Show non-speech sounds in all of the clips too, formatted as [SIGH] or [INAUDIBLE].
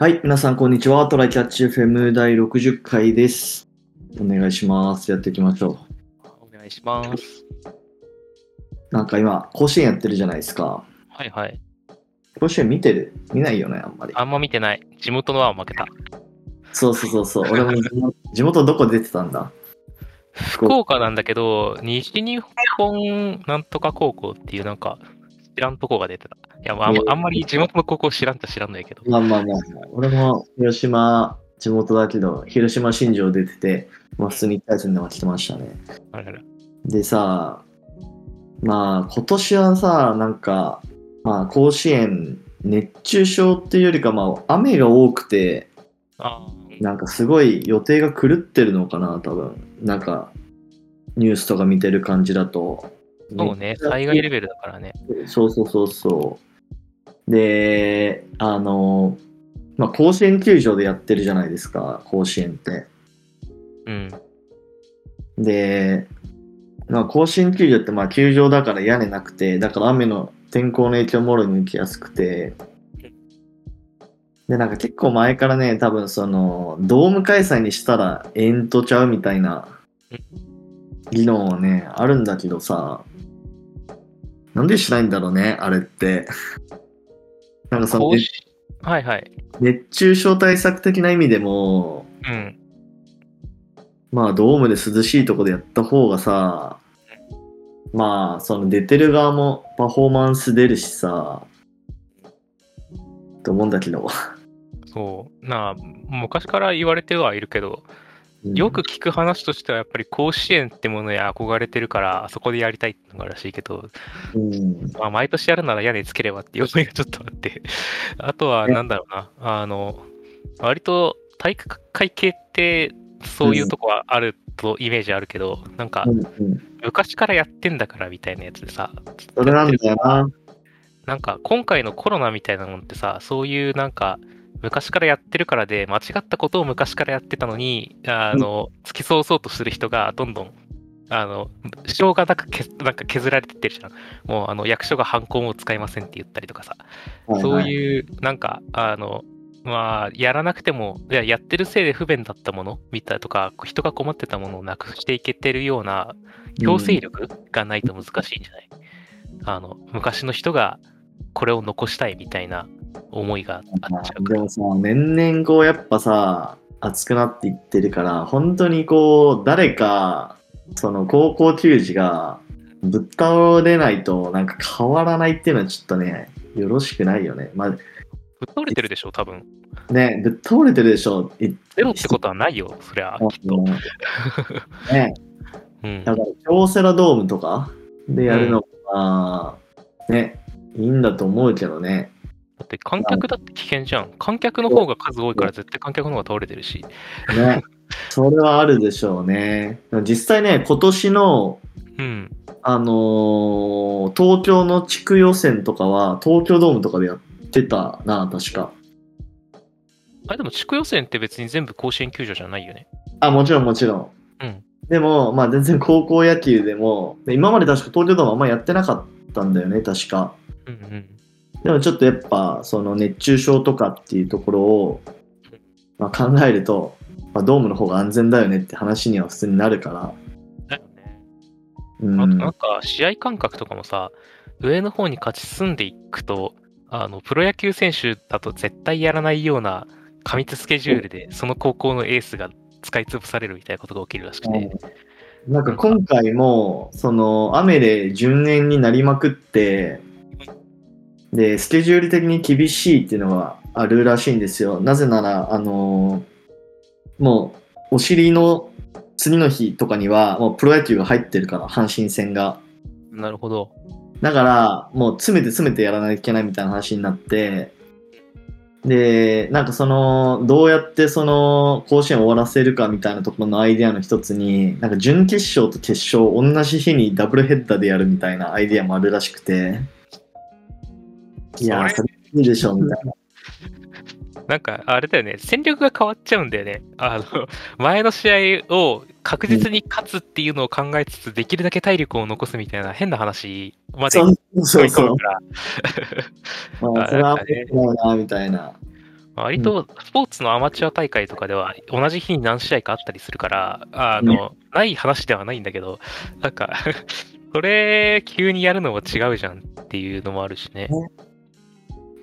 はい、皆さん、こんにちは。トライキャッチ FM 第60回です。お願いします。やっていきましょお願いします。う。なんか今、甲子園やってるじゃないですか。はいはい。甲子園見てる？見ないよね、あんまり。あんま見てない。地元のは負けた。そうそうそうそう。俺も地元どこ出てたんだ？福岡なんだけど、西日本なんとか高校っていうなんか、知らんとこが出てた。いや、まあ、あんまり地元の高校知らんと知らんないけど。まあまあまあ、俺も広島、地元だけど、広島新庄出てて、まあ普通に1回戦では来てましたね。あららでさ、まあ今年はさ、なんか、まあ甲子園、熱中症っていうよりか、まあ雨が多くて、あなんかすごい予定が狂ってるのかな、多分。なんか、ニュースとか見てる感じだと。ーそうね、災害レベルだからね。そうそうそうそう。で、あの、まあ、甲子園球場でやってるじゃないですか、甲子園って。うん。で、まあ、甲子園球場ってまあ球場だから屋根なくて、だから雨の天候の影響もろに受けやすくて、で、なんか結構前からね、多分その、ドーム開催にしたらえんとちゃうみたいな議論はね、あるんだけどさ、なんでしないんだろうね、あれって。なんかそのはいはい。熱中症対策的な意味でも、うん。まあドームで涼しいとこでやった方がさ、まあその出てる側もパフォーマンス出るしさ、と思うんだけど。そう。なあ、昔から言われてはいるけど、よく聞く話としてはやっぱり甲子園ってものに憧れてるから、あそこでやりたいってのがらしいけど、うん、まあ、毎年やるなら屋根つければっていう思いがちょっとあって、[LAUGHS] あとはなんだろうな、あの、割と体育会系ってそういうとこはあるとイメージあるけど、なんか昔からやってんだからみたいなやつでさ、それなんだよな。なんか今回のコロナみたいなのってさ、そういうなんか昔からやってるからで間違ったことを昔からやってたのに、あの、突き通そうとする人がどんどん、あの、しょうがなくけなんか削られてってるじゃん。もうあの役所が犯行も使いませんって言ったりとかさ、そうう。いうなんか、あの、まあ、やらなくても、いや、やってるせいで不便だったものみたいなとか、人が困ってたものをなくしていけてるような強制力がないと難しいんじゃない、あの、昔の人がこれを残したいみたいな思いがあっちゃう。でもさ、年々こうやっぱさ、熱くなっていってるから、本当にこう、誰か、その高校球児がぶっ倒れないとなんか変わらないっていうのはちょっとね、よろしくないよね。まあ、ぶっ倒れてるでしょ、多分。ね、ぶっ倒れてるでしょ。いゼロってことはないよ、そりゃ、きっと。ね、うん。だから京セラドームとかでやるのが、ね、いいんだと思うけどね。だって観客だって危険じゃん。観客の方が数多いから絶対観客の方が倒れてるし。ね。それはあるでしょうね。実際ね、今年の、うん。あのー東京の地区予選とかは、東京ドームとかでやってたな、確か。あれでも地区予選って別に全部甲子園球場じゃないよね。あ、もちろんもちろん。うんでも、まあ全然高校野球でも、で今まで確か東京ドームあんまやってなかったんだよね、確か。うんうん。でもちょっとやっぱ、その熱中症とかっていうところを、まあ、考えると、まあ、ドームの方が安全だよねって話には普通になるから。だよね。うん。あとなんか試合感覚とかもさ、上の方に勝ち進んでいくと、あのプロ野球選手だと絶対やらないような過密スケジュールで、その高校のエースが使い潰されるみたいなことが起きるらしくて、なんか今回も、その雨で順延になりまくって、で、スケジュール的に厳しいっていうのがあるらしいんですよ。なぜなら、あのーもう、お尻の次の日とかには、もうプロ野球が入ってるから、阪神戦が。なるほど。だから、もう詰めて詰めてやらなきゃいけないみたいな話になって、で、なんかその、どうやってその、甲子園を終わらせるかみたいなところのアイデアの一つに、なんか準決勝と決勝、同じ日にダブルヘッダーでやるみたいなアイデアもあるらしくて、いやー、そそれいいでしょ、みたいな。なんか、あれだよね、戦力が変わっちゃうんだよね。あの、[LAUGHS] 前の試合を確実に勝つっていうのを考えつつ、できるだけ体力を残すみたいな変な話まで追い込む。から。[LAUGHS] まあ、[LAUGHS] それは面白いな、みたいな。割とスポーツのアマチュア大会とかでは同じ日に何試合かあったりするから、あの、ない話ではないんだけど、なんか、それ、急にやるのも違うじゃんっていうのもあるしね。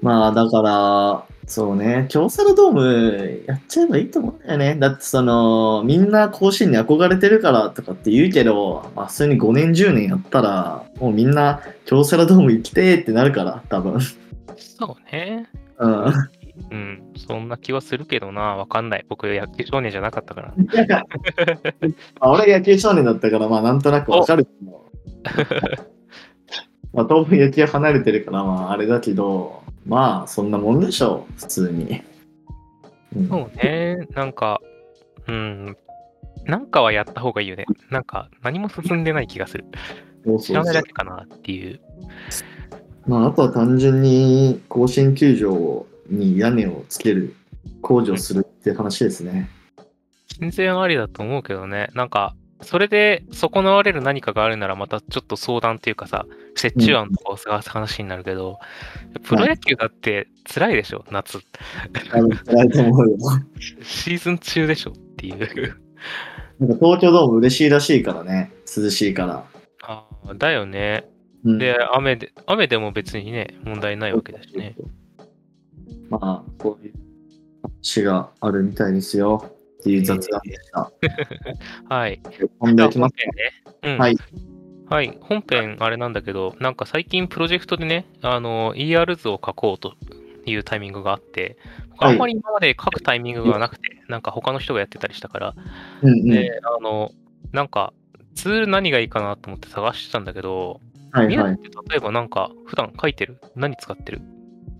まあだから、そうね、京セラドームやっちゃえばいいと思うんだよね。だってその、みんな甲子園に憧れてるからとかって言うけど、まあ普通に5年10年やったら、もうみんな京セラドーム行きてーってなるから、多分。そうね。うん。うん、そんな気はするけどな、わかんない。僕、野球少年じゃなかったから。ま [LAUGHS] あ俺野球少年だったから、まあなんとなくわかるけど。[LAUGHS] まあ当分野球離れてるから、まああれだけど、まあそんなもんでしょう、普通に。うんそうね、なんか、うん、なんかはやった方がいいよね。なんか、何も進んでない気がする。知らないだけかなっていう。まあ、あとは単純に甲子園球場に屋根をつける、工事をするって話ですね。全然ありだと思うけどね。なんか、それで損なわれる何かがあるならまたちょっと相談っていうかさ、折衷案とかを探す話になるけど、プロ野球だって辛いでしょ、夏。あの辛いと思うよ。シーズン中でしょっていう。なんか東京ドーム嬉しいらしいからね、涼しいから。ああ、だよね。うんで、雨で、雨でも別にね、問題ないわけだしね。まあ、こういう話があるみたいですよ。っていう雑談でした。[LAUGHS] はい。本題いきますね。うん。はい。はい。本編、あれなんだけど、なんか最近プロジェクトでね、あの、ER 図を書こうというタイミングがあって、はいあんまり今まで書くタイミングがなくて、なんか他の人がやってたりしたから、うんうん。で、あの、なんか、ツール何がいいかなと思って探してたんだけど、はいはい。宮って例えばなんか、普段書いてる？何使ってる？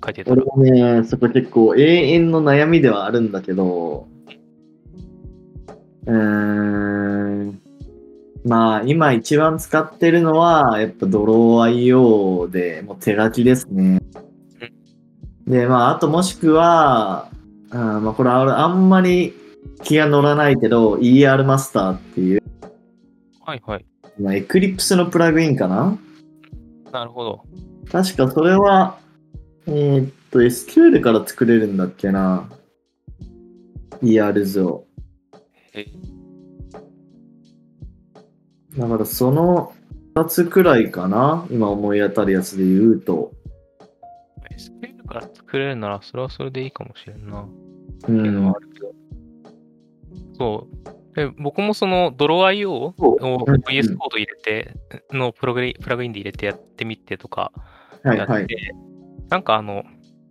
書いてた？俺ら。もね、そこ結構永遠の悩みではあるんだけど、うーん、まあ今一番使ってるのは、やっぱドロー IO で、もう手書きですね。で、まああともしくは、あーまあこれはあんまり気が乗らないけど、ER マスターっていう、はいはい。まあ、エクリプスのプラグインかな？なるほど。確かそれは、えーっと、SQL から作れるんだっけな？ER 図を。えだからその2つくらいかな。今思い当たるやつで言うと。SQL から作れるなら、それはそれでいいかもしれんな。うん。そう。で僕もそのドロ IO を VS コード入れて、のプログリプラグインで入れてやってみてとかやって、はいはい。なんかあの、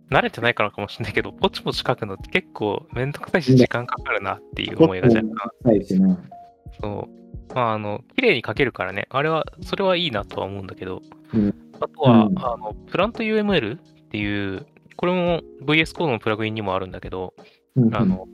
慣れてないからかもしれないけど、ポチポチ書くのって結構めんどくさいし時間かかるなっていう思いが若干。そう。まああの、綺麗に書けるからね、あれは、それはいいなとは思うんだけど、うん。あとは、うん。あの、 PlantUML っていう、これも VS コードのプラグインにもあるんだけど、うん。あの、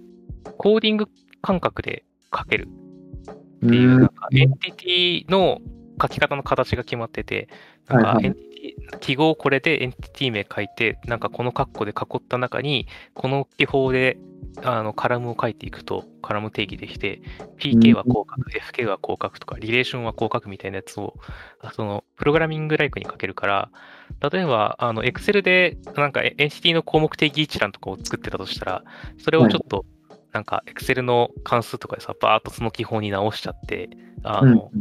コーディング感覚で書ける。っっていう、なんか、うんエンティティの書き方の形が決まってて、なんか、エンティティ、記号これでエンティティ名書いて、なんかこの括弧で囲った中に、この記法で、あの、カラムを書いていくと、カラム定義できて、PK はこう書く、FK はこう書くとか、リレーションはこう書くみたいなやつを、あその、プログラミングライクに書けるから、例えば、あの、Excel で、なんか、エンティティの項目定義一覧とかを作ってたとしたら、それをちょっと、なんか、Excel の関数とかでさ、バーっとその記法に直しちゃって、あうん。の、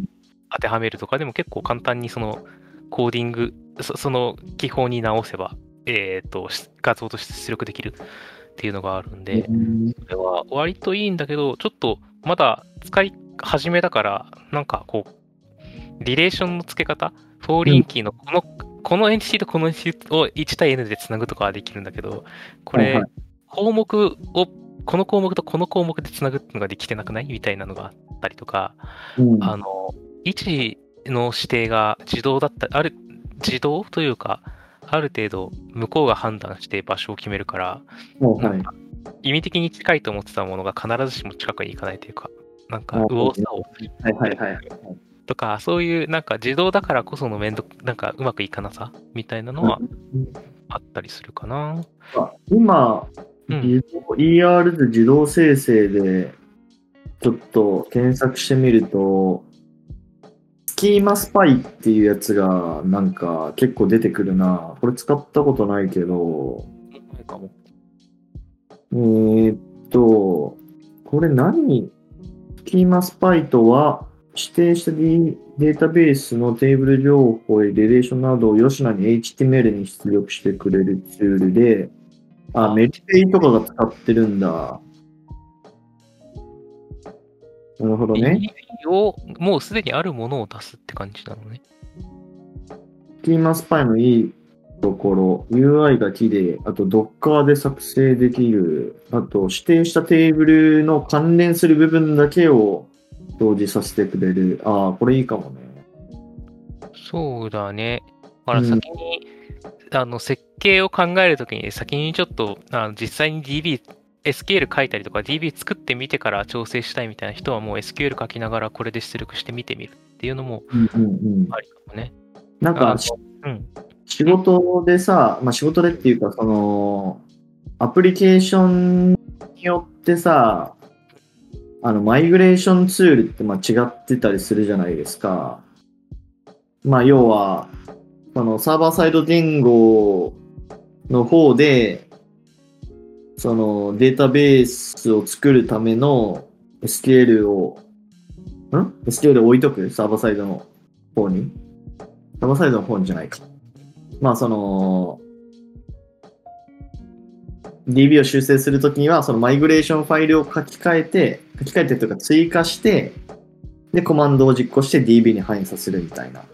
当てはめるとかでも結構簡単にそのコーディング、そその記法に直せば、えっ、と、し画像として出力できるっていうのがあるんで、うん。それは割といいんだけど、ちょっとまだ使い始めだから、なんかこう、リレーションの付け方、 foreign key のこの、このエンティティとこのエンティティを1対 N でつなぐとかはできるんだけど、これ、はいはい。項目を、この項目とこの項目でつなぐっていうのができてなくない？みたいなのがあったりとか、うん。あの、位置の指定が自動だった、ある、自動というか、ある程度向こうが判断して場所を決めるから、はいか意味的に近いと思ってたものが必ずしも近くに行かないというか、なんかあ右往左往はいはいはい。とか、そういうなんか自動だからこその面倒、なんかうまくいかなさみたいなのはあったりするかな。今、うん ER で自動生成で、ちょっと検索してみると、スキーマスパイっていうやつがなんか結構出てくるな。これ使ったことないけど、ないかも。えーっと、これ何スキーマスパイとは、指定したデデータベースのテーブル情報やレレーションなどを吉野に HTML に出力してくれるツールで、あ、メルペイとかが使ってるんだ。なるほどね。をもうすでにあるものを出すって感じなのね。スキーマスパイのいいところ、UI が綺麗、あと Docker で作成できる、あと指定したテーブルの関連する部分だけを表示させてくれる。ああ、これいいかもね。そうだね。だからうん先に、あの設計を考えるときに先にちょっとあの実際に DB、SQL 書いたりとか DB 作ってみてから調整したいみたいな人はもう SQL 書きながらこれで出力してみてみるっていうのもうんうんうん。ありかもね。なんかあの、うん。仕事でさ、まあ仕事でっていうか、その、アプリケーションによってさ、あの、マイグレーションツールってまあ違ってたりするじゃないですか。まあ要は、そのサーバーサイド言語の方で、そのデータベースを作るための SQL を、ん ?SQL を置いとく？サーバーサイドの方に？サーバーサイドの方にじゃないか。まあその、DB を修正するときには、そのマイグレーションファイルを書き換えて、書き換えてというか追加して、で、コマンドを実行して DB に反映させるみたいな。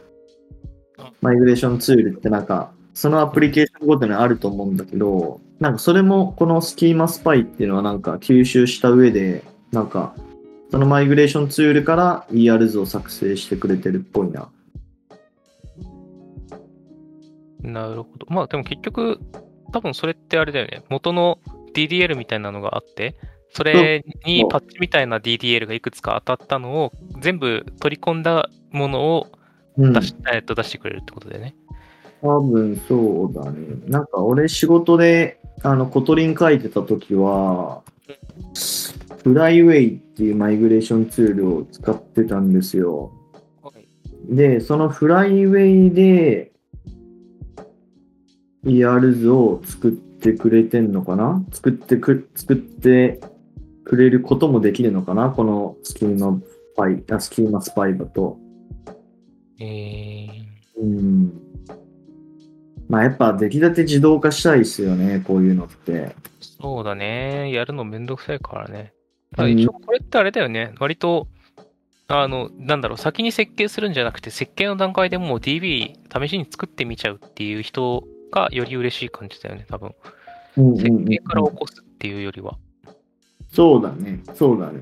マイグレーションツールってなんか、そのアプリケーションごとにあると思うんだけど、なんかそれもこのスキーマスパイっていうのはなんか吸収した上で、なんか、そのマイグレーションツールから ER 図を作成してくれてるっぽいな。なるほど。まあでも結局、多分それってあれだよね。元の DDL みたいなのがあって、それにパッチみたいな DDL がいくつか当たったのを全部取り込んだものをうん出し,、えっと出してくれるってことだよね。多分そうだね。なんか俺仕事であの Kotlin 書いてた時は、フライウェイっていうマイグレーションツールを使ってたんですよ。で、そのフライウェイで ER 図を作ってくれてんのかな？作ってく、作ってくれることもできるのかな？このスキーマスパイ、あスキーマスパイだと。えー、うん。まあやっぱ出来立て自動化したいですよね、こういうのって。そうだね。やるのめんどくさいからね。た一応これってあれだよね。割と、あの、なんだろう、先に設計するんじゃなくて、設計の段階でもう DB 試しに作ってみちゃうっていう人がより嬉しい感じだよね、多分。設計から起こすっていうよりは。そうだね、そうだね。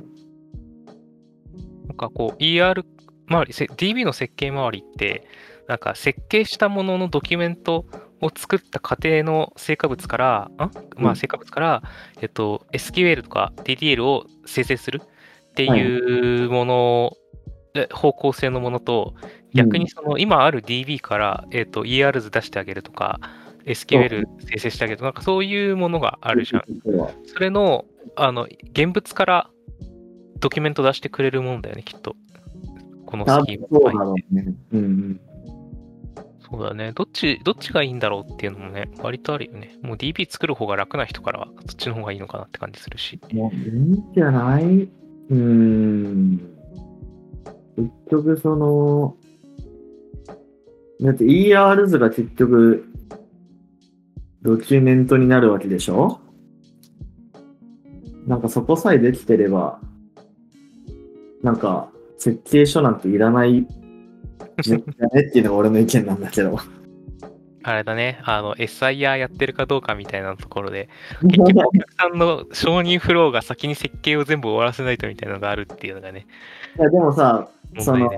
なんかこう ER 周り、せ DB の設計周りって、なんか設計したもののドキュメントを作った過程の成果物から、んまうんあ成果物から、えっと、SQL とか DDL を生成するっていうもの、で方向性のものと、逆にその今ある DB から、えっと、ER 図出してあげるとか、SQL 生成してあげるとか、なんかそういうものがあるじゃん。それの、あの、現物からドキュメント出してくれるもんだよね、きっと。この多スキーム分そうだろうね。うんうん。そうだね。どっち、どっちがいいんだろうっていうのもね、割とあるよね。もう DB 作る方が楽な人からは、そっちの方がいいのかなって感じするし。もういいんじゃない？うん。結局その、だって ER 図が結局、ドキュメントになるわけでしょ？なんかそこさえできてれば、なんか設計書なんていらないねっていうのが俺の意見なんだけど。あれだね、あの、SIR やってるかどうかみたいなところで、結局お客さんの承認フローが先に設計を全部終わらせないとみたいなのがあるっていうのがね、いやでもさ、その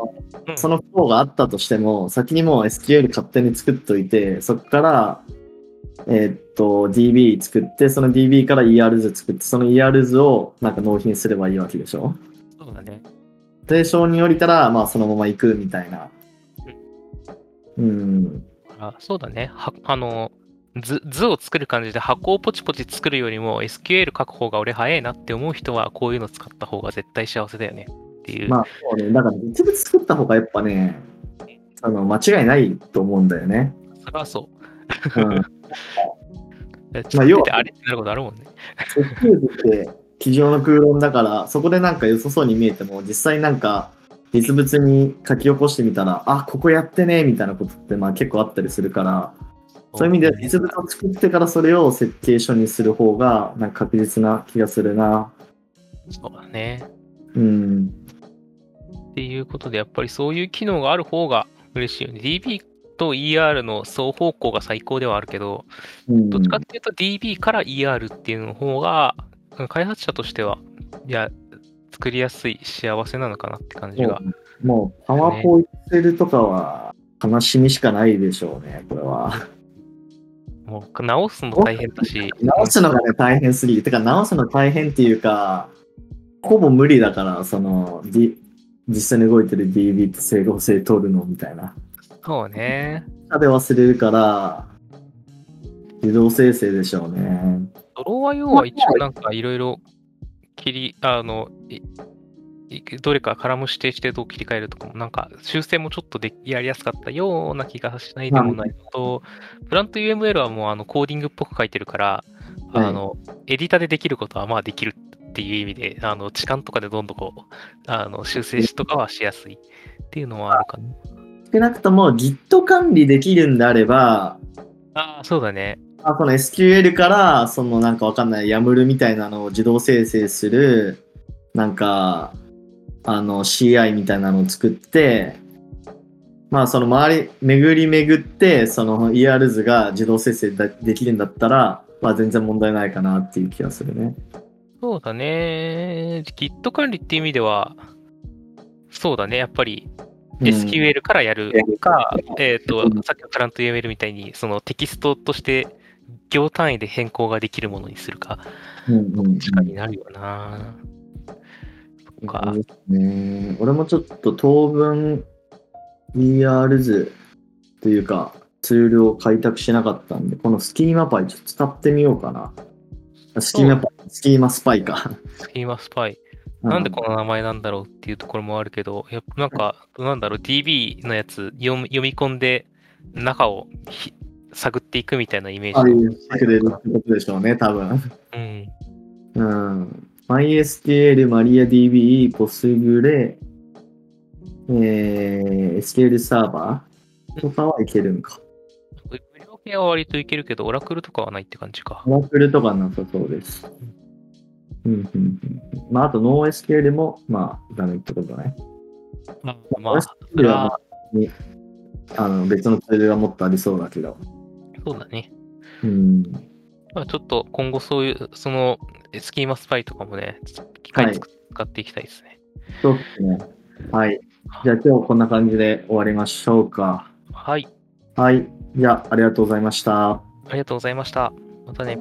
うんそのフローがあったとしても、先にもう SQL 勝手に作っといて、そこから、えーっと、DB 作って、その DB から ER 図作って、その ER 図をなんか納品すればいいわけでしょ？そうだね。で、承認降りたら、まあそのまま行くみたいな。うん。あそうだね。はあの図、図を作る感じで箱をポチポチ作るよりも SQL 書く方が俺早いなって思う人はこういうの使った方が絶対幸せだよねっていう。まあそうね、だから実物作った方がやっぱね、あの、間違いないと思うんだよね。それはそうん。[LAUGHS] 作要はっててあれってなることあるもんね。設計図って机上の空論だから、そこでなんか良さそうに見えても、実際なんか実物に書き起こしてみたら、あ、ここやってね、みたいなことってまあ結構あったりするから、そういう意味では実物を作ってからそれを設計書にする方がなんか確実な気がするな。そうだね。うん。っていうことで、やっぱりそういう機能がある方が嬉しいよね。DB と ER の双方向が最高ではあるけど、うんどっちかっていうと DB から ER っていうの方が、開発者としては、いや、作りやすい幸せなのかなって感じが。もう、パワポエクセルとかは悲しみしかないでしょうね、これは。もう直すの大変だし、直すのがね、大変すぎる。てか、直すの大変っていうか、ほぼ無理だから、その、D、実際に動いてる DB と整合性取るのみたいな。そうね。下で忘れるから、自動生成でしょうね。ドロー IO は一応なんかいろいろ切り、あの、どれかカラム指定してどう切り替えるとかも、なんか修正もちょっとでやりやすかったような気がしないでもないのと、プラント UML はもうあのコーディングっぽく書いてるから、はいあの、エディタでできることはまあできるっていう意味で、あの、置換とかでどんどんこう、あの、修正しとかはしやすいっていうのはあるかな。少なくとも Git 管理できるんであれば、ああ、そうだね。あその SQL から、そのなんかわかんない YAML みたいなのを自動生成する、なんか、あの CI みたいなのを作って、まあその周り、巡り巡って、その ER 図が自動生成だできるんだったら、まあ全然問題ないかなっていう気がするね。そうだね。Git 管理っていう意味では、そうだね。やっぱりうん SQL からやるか、えっ、とうん、さっきのプラント UML みたいに、そのテキストとして行単位で変更ができるものにするか、うんうんどっちかになるよな。う。ですね。俺もちょっと当分 ER 図というかツールを開拓しなかったんで、このスキーマパイちょっと使ってみようかな。あスキーマパイ、スキーマスパイか。スキーマスパイ。なんでこの名前なんだろうっていうところもあるけど、やっぱなんか、なんだろう、DB のやつ読み込んで中をひ探っていくみたいなイメージああのいうしてくれるってことでしょうね、多分。うん。うん。MySQL、MariaDB、Postgre、えー、SQL サーバーとかはいけるんか。無料系は割といけるけど、オラクルとかはないって感じか。オラクルとかなさそうです。うん、うん、うん。まあ、あと NoSQL も、まあ、ダメってことね。まあ、まあ、それは、にあの別のツールがもっとありそうだけど。そうだね。うん。まあ、ちょっと今後そういう、その、スキーマスパイとかもね、機械使使っていきたいですね。そうですね。はい。じゃあ今日こんな感じで終わりましょうか。はい。はい。じゃあありがとうございました。ありがとうございました。またね。